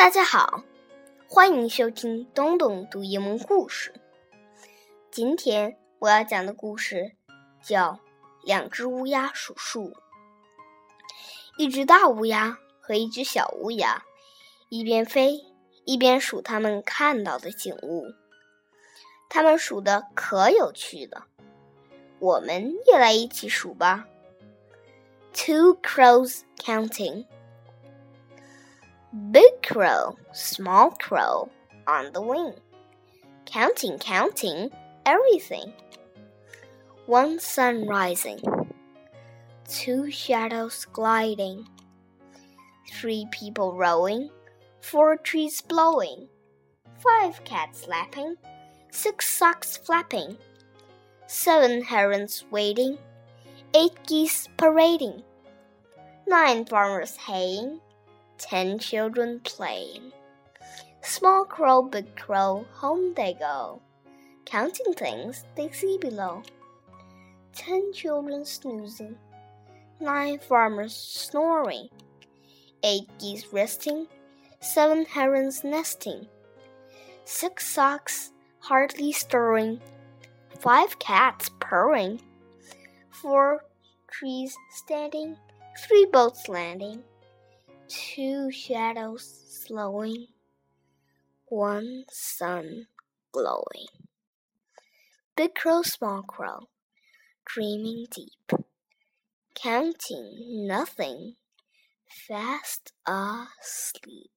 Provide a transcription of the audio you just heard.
大家好，欢迎收听东东读英文故事。今天我要讲的故事叫《两只乌鸦数数》。一只大乌鸦和一只小乌鸦一边飞一边数它们看到的景物，它们数的可有趣了。我们也来一起数吧。Two crows counting. Big crow, small crow on the wing. Counting, counting everything. One sun rising. Two shadows gliding. Three people rowing. Four trees blowing. Five cats lapping. Six socks flapping seven herons waiting, eight geese parading, nine farmers haying, ten children playing. Small crow, big crow, home they go, counting things they see below. Ten children snoozing, nine farmers snoring, eight geese resting, seven herons nesting, six socks hardly stirring. Five cats purring, four trees standing, three boats landing, two shadows slowing, one sun glowing. Big crow, small crow, dreaming deep, counting nothing, fast asleep.